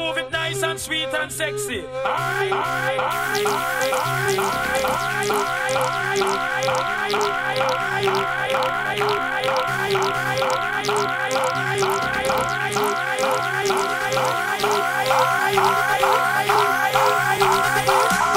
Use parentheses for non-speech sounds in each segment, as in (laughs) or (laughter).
move it nice and sweet and sexy. Alright, alright, alright, alright, alright, alright, alright, alright, alright, alright, alright, alright, alright,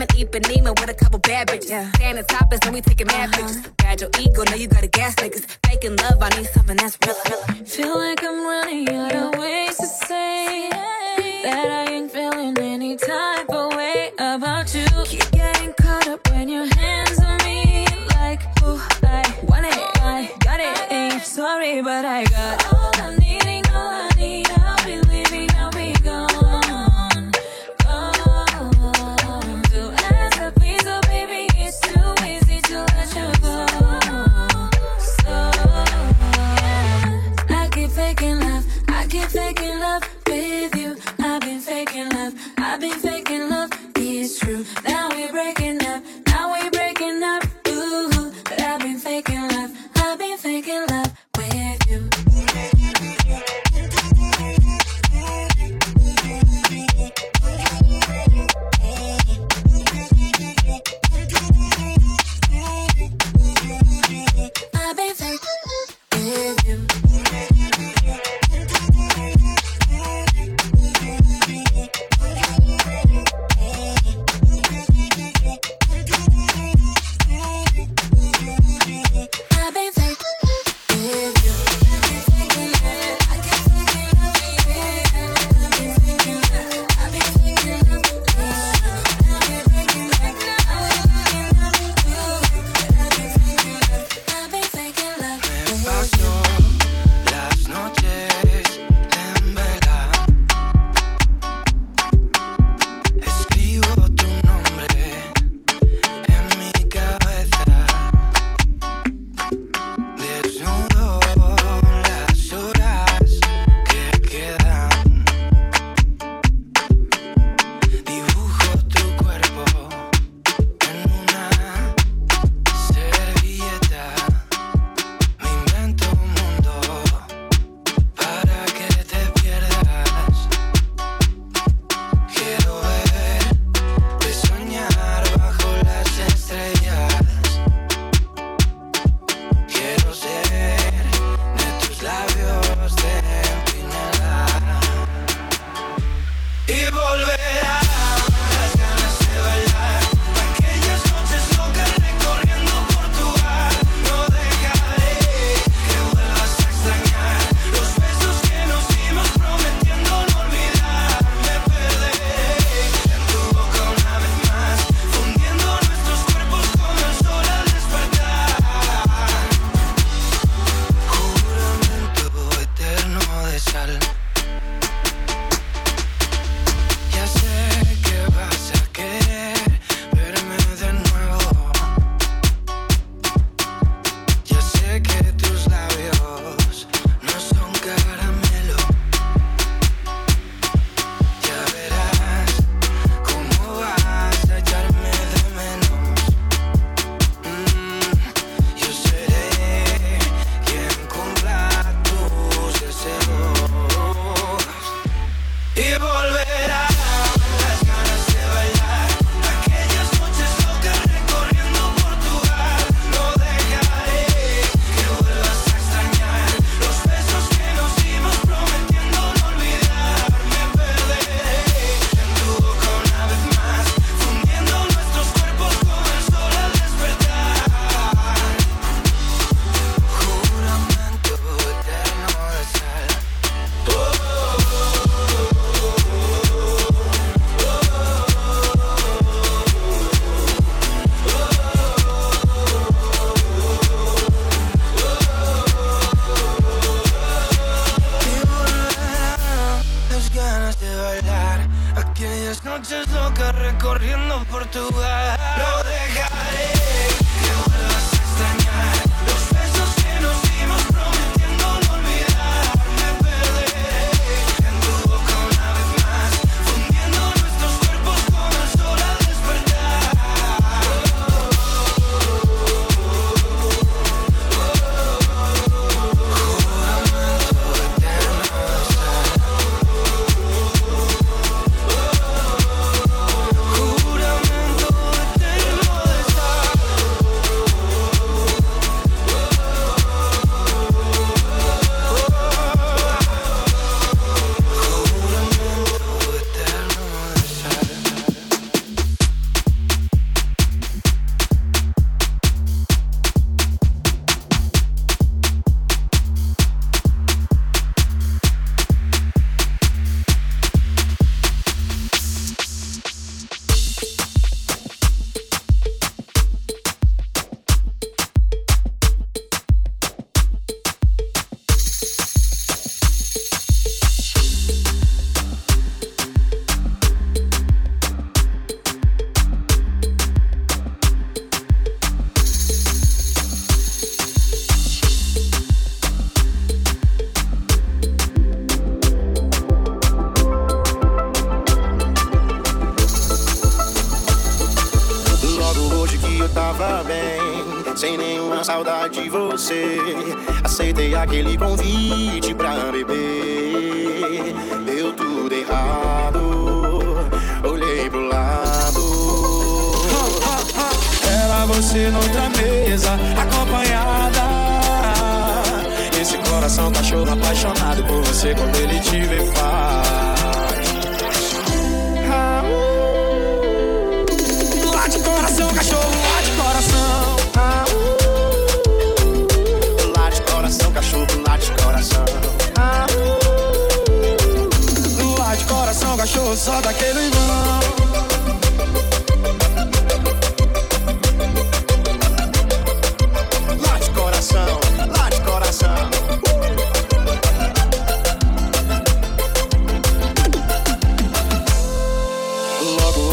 I'm in Ipanema with a couple bad bitches. Yeah. Standing topless, and we taking mad uh-huh. pictures. Bad your ego, now you gotta gas niggas. Making love, I need something that's real, real. Feel like I'm running out of ways to say that I ain't feeling any type of way about you. Keep getting caught up when your hands on me, like ooh, I want it, I got it. Ain't sorry, but I got.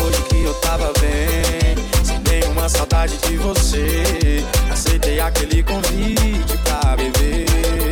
Hoje que eu tava bem, sem nenhuma saudade de você. Aceitei aquele convite pra beber.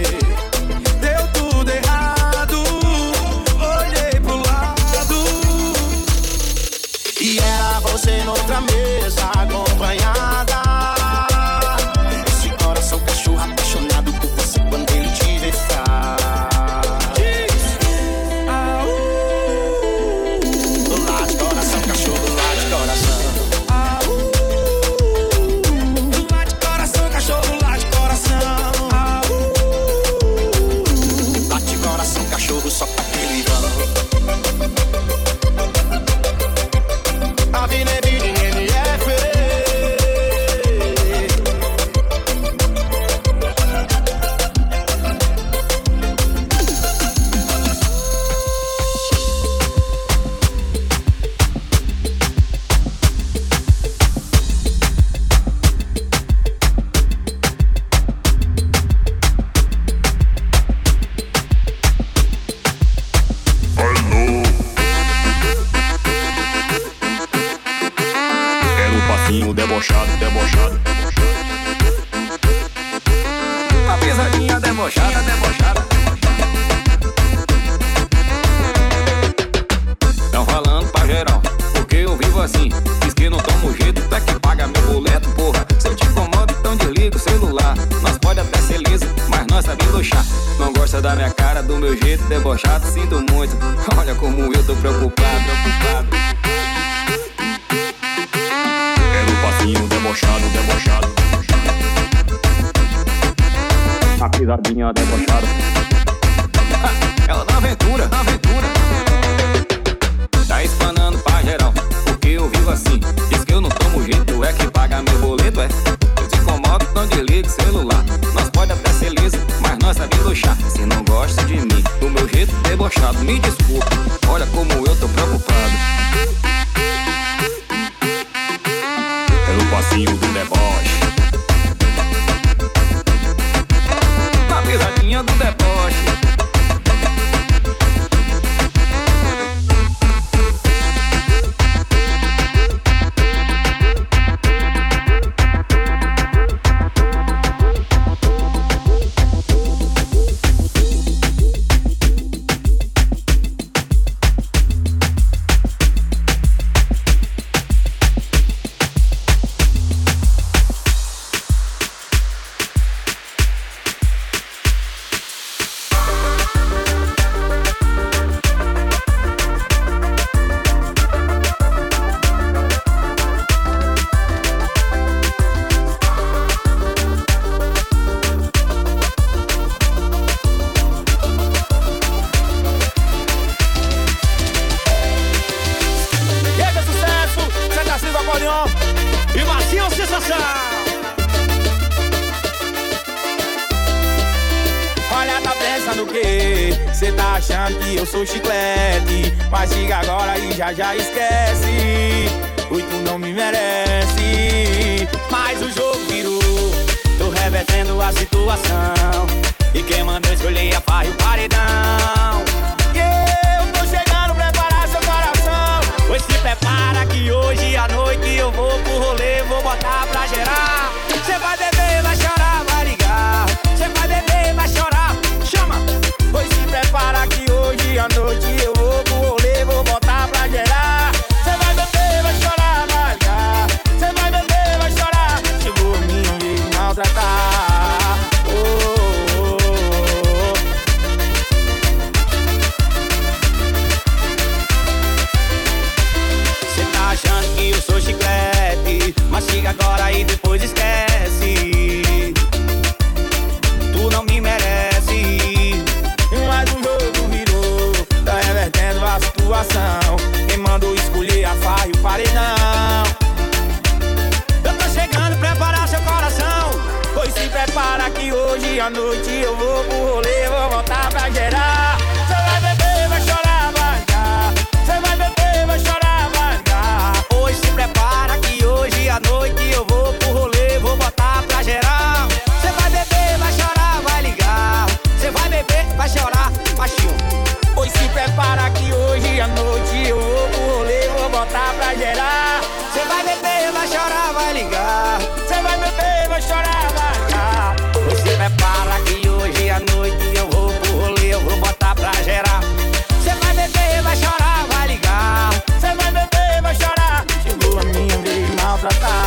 Sinto muito. (laughs) Olha como eu tô preocupado, preocupado. Era um passinho debochado, debochado. A pisadinha debochada. (laughs) Ela na aventura, na aventura. Tá espanando pra geral, porque eu vivo assim. Diz que eu não tomo jeito, é que paga meu boleto, é. Eu te incomodo, então desliga o mas sabemos doxar. Se não gosta de mim, do meu jeito debochado, me desculpe. Olha como eu tô preocupado. Era um passinho do deboche. Pensando quê? Cê tá achando que eu sou chiclete? Mas chega agora e já já esquece. Ui, tu não me merece. Mas o jogo virou. Tô revertendo a situação. E quem mandou escolher a farra e o paredão? Eu tô chegando, preparar seu coração. Pois se prepara que hoje à noite eu vou pro rolê Vou botar pra gerar. Cê vai beber, vai chorar, vai prepara que hoje à noite eu noite. prepara que hoje à noite eu vou pro rolê, eu vou botar pra gerar. Você vai beber, vai chorar, vai ligar. Você vai beber, vai chorar. Chegou a minha vez maltratar.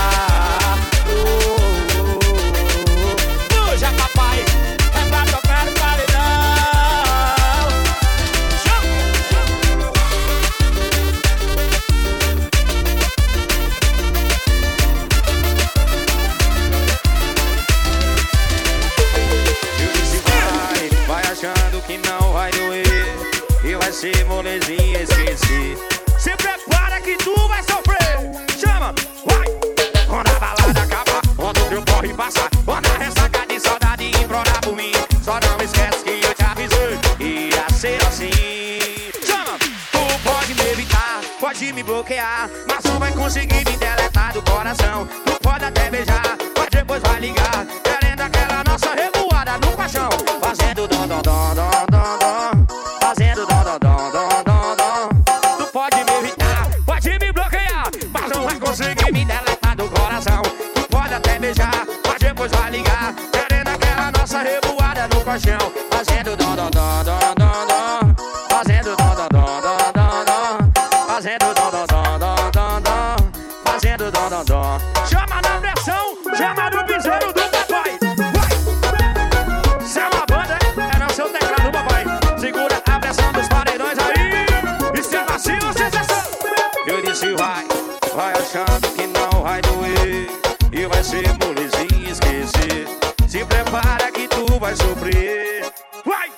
se vai, vai achando que não vai doer. E vai ser molezinho esquecer. Se prepara que tu vai sofrer. Vai!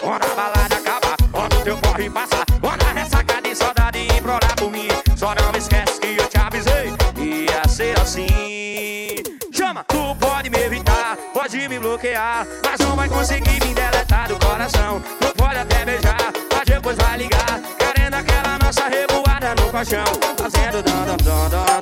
Quando a balada acabar, quando teu corre passar, quando a ressacada de saudade implorar por mim. Só não esquece que eu te avisei. Ia ser assim. Chama! Tu pode me evitar, pode me bloquear, mas não vai conseguir me deletar do coração. paixão, fazendo dó, dó, dó,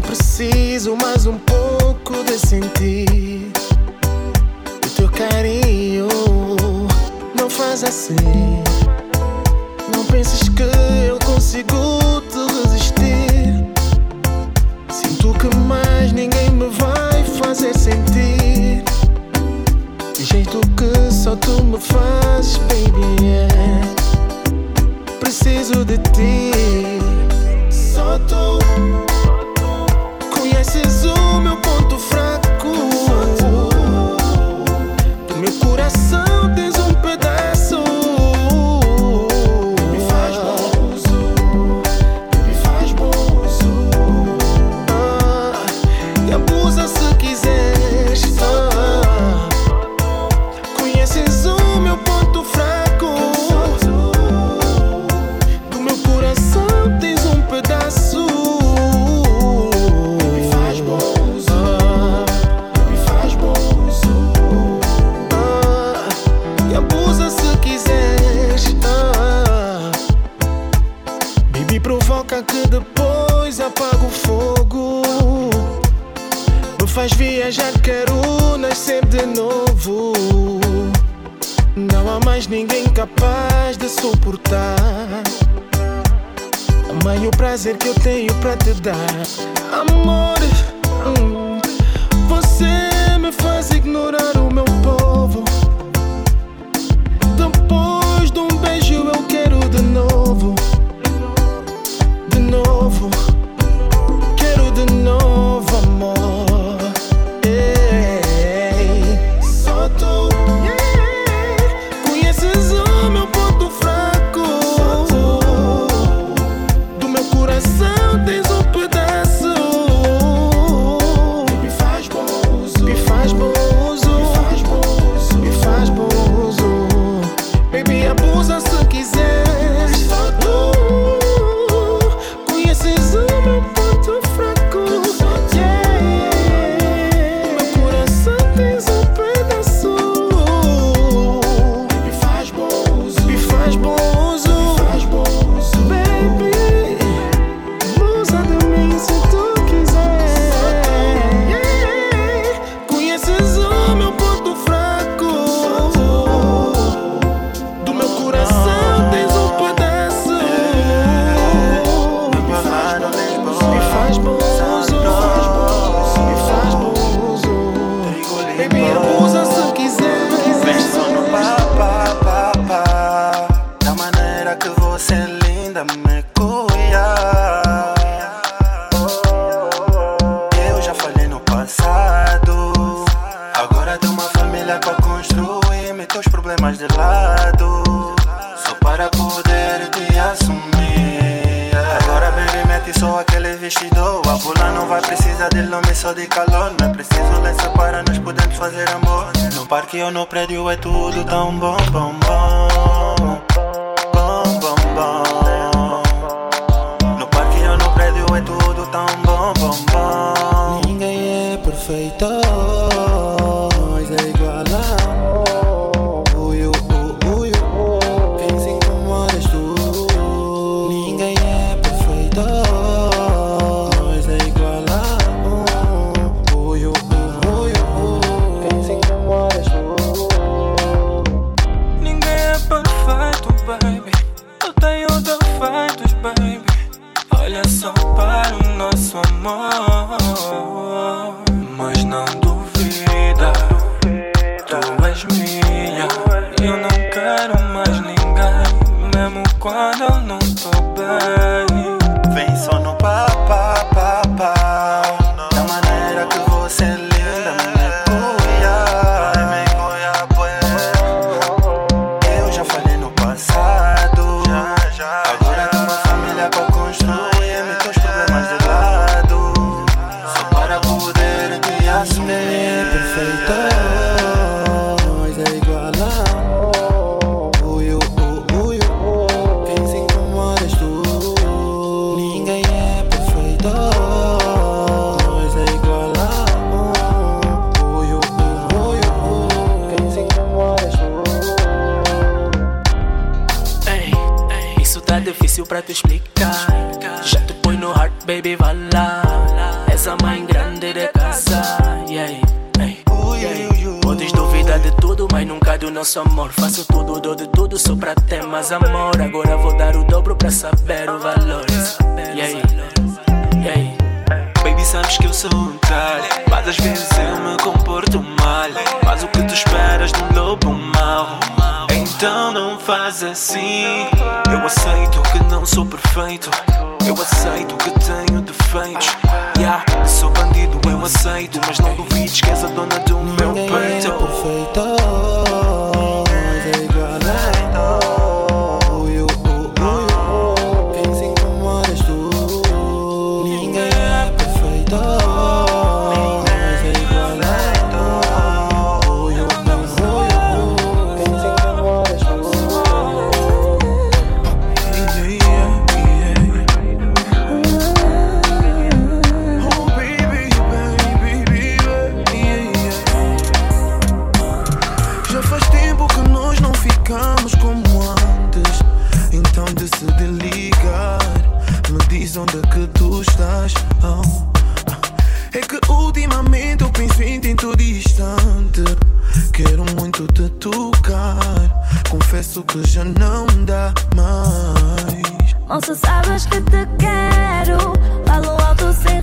Eu preciso mais um pouco de sentir o teu carinho. Não faz assim. Não penses que eu consigo te resistir. Sinto que mais ninguém me vai fazer sentir. De jeito que só tu me fazes, baby. Yeah. Preciso de ti. Só tu o meu ponto fraco. de novo. Não há mais ninguém capaz de suportar. mas o prazer que eu tenho pra te dar, amor. Hum, você. bum bum bum bum. do nosso amor. Faço tudo, dou de tudo só pra ter mais amor. Agora vou dar o dobro pra saber o valor. E aí? E aí? Baby, sabes que eu sou um tal, Mas às vezes eu me comporto mal. Mas o que tu esperas de um lobo mau? Então não faz assim. Eu aceito que não sou perfeito. Eu aceito que tenho defeitos. Yeah, sou bandido, eu aceito. Mas não duvides que és a dona do meu é peito. É perfeito, é igual né? tocar. Confesso que já não dá mais. Moça, sabes que te quero. Falo alto sem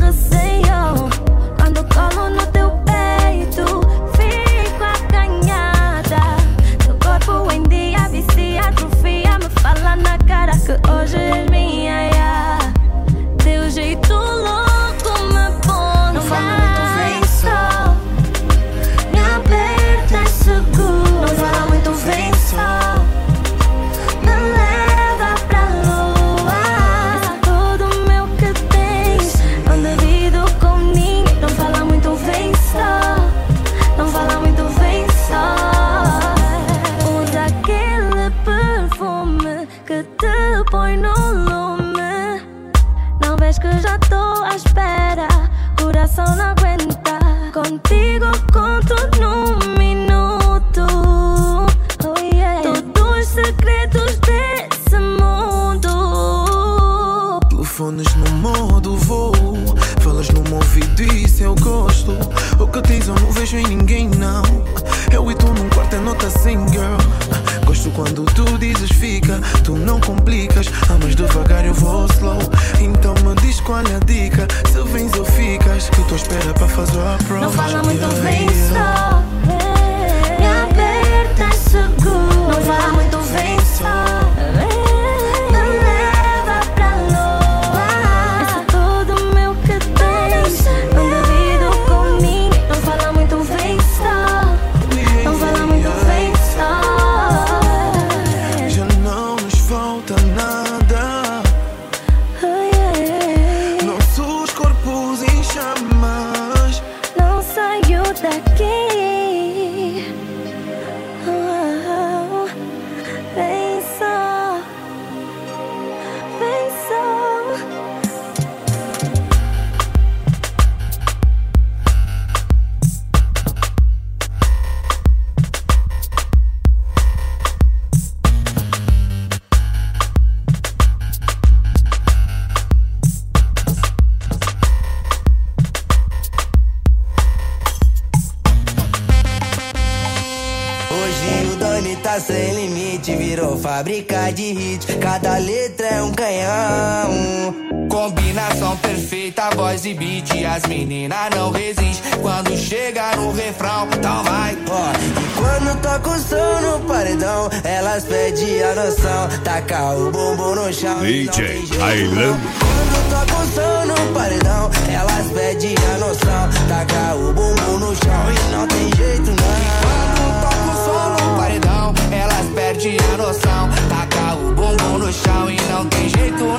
Taca o bumbum no chão. DJ Ailan. quando toca o som no paredão, elas pedem a noção. Taca o bumbum no chão e não tem jeito não. Quando toca o som no paredão, elas perdem a noção. Taca o bumbum no chão e não tem jeito não.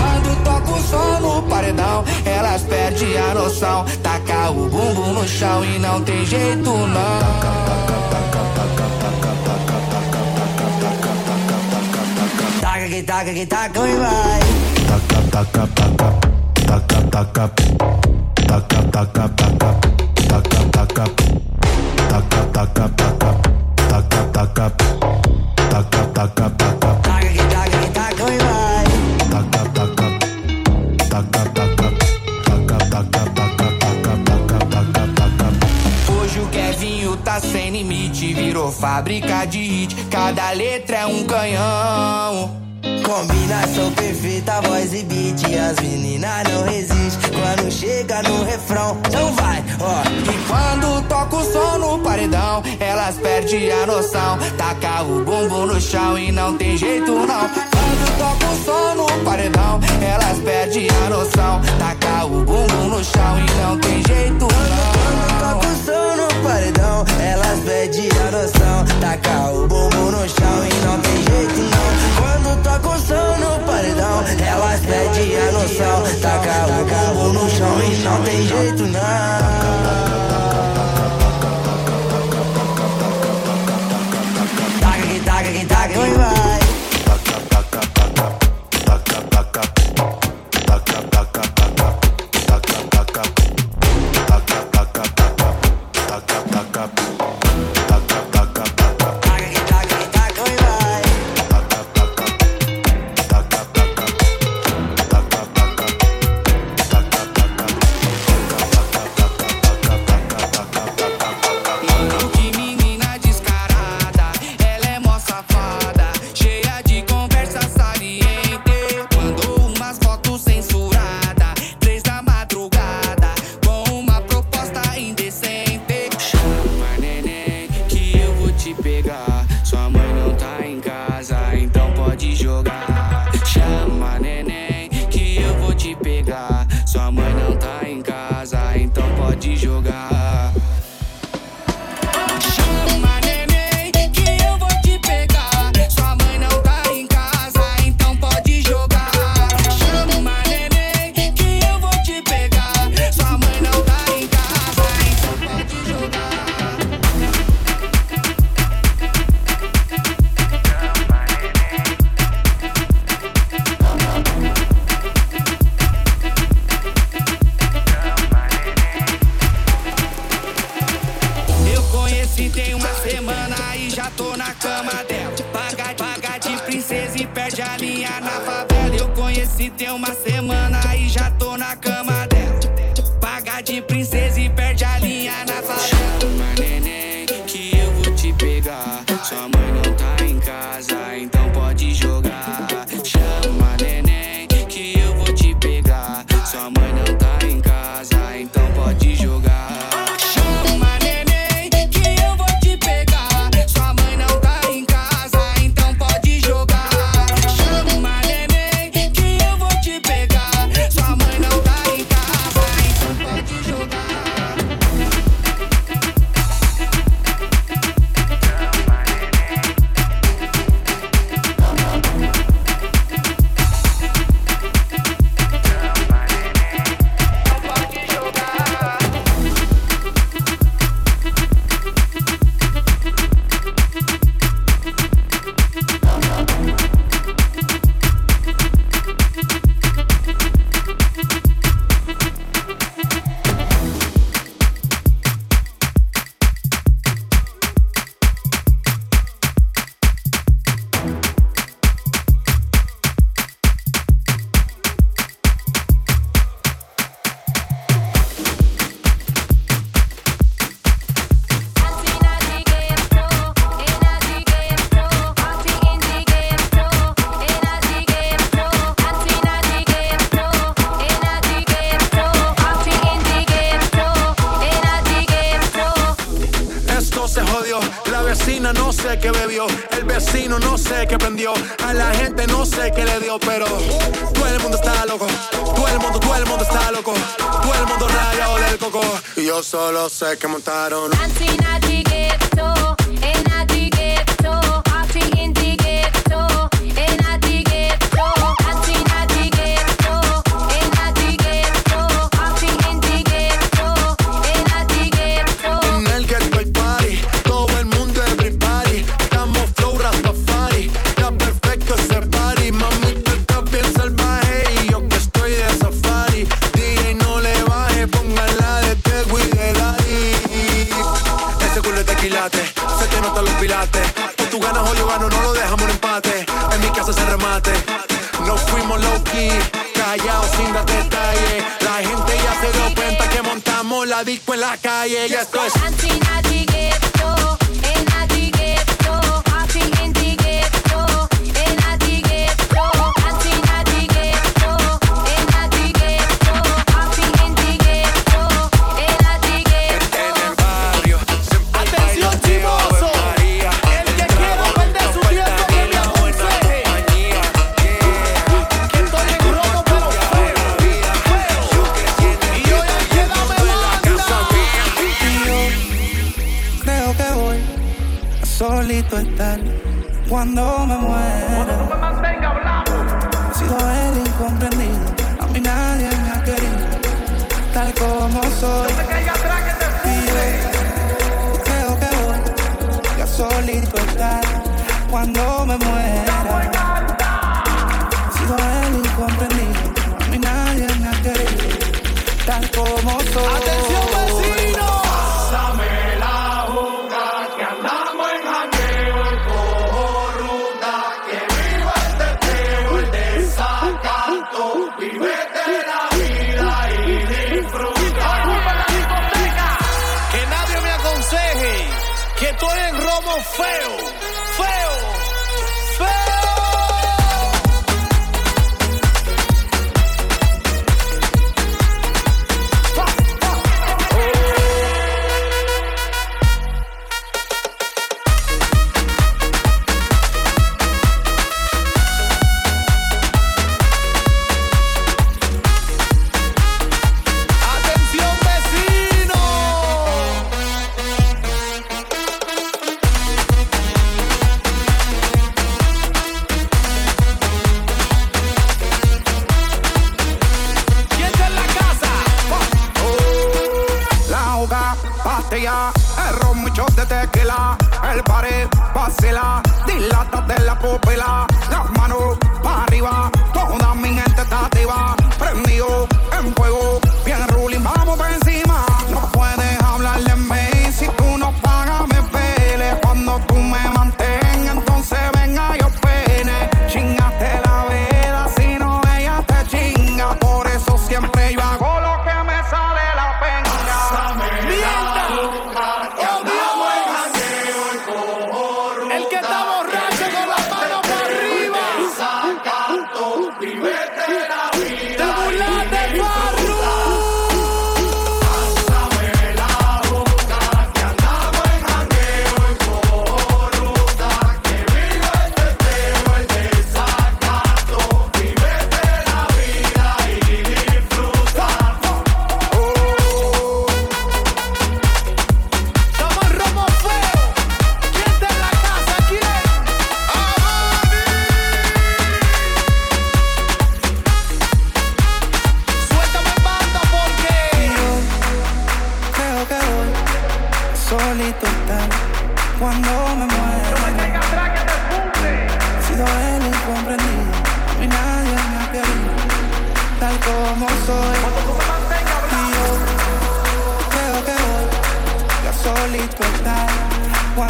Quando toca o som no paredão, elas perdem a noção. Taca o bumbum no chão e não tem jeito não. Taca que taca que taca e vai. Taca, taca, taca, taca, taca, taca, taca, taca, taca, taca, taca, taca, taca, taca, taca, taca, taca. Taca que taca que taca e vai. Taca, taca, taca, taca, taca, taca, taca, taca, taca, taca. Hoje o Kevinho tá sem limite, virou fábrica de hit. Cada letra é um canhão. Combinação perfeita, voz e beat. As meninas não resistem quando chega no refrão. Então vai, ó. E quando toca o som no paredão, elas perdem a noção. Taca o bumbum no chão e não tem jeito não. Som no paredão, elas perdem a noção. Taca o bumbum no chão e não tem jeito. Quando toca o som no paredão, elas perdem a noção. Taca o bumbum no chão e não tem jeito não. Quando toca o som no paredão, elas perdem a noção. Taca o bumbum no chão e não tem jeito não. Taca taca taca descarada, ela é mó de jogar.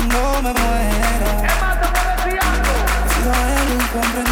no me muera. He sido el.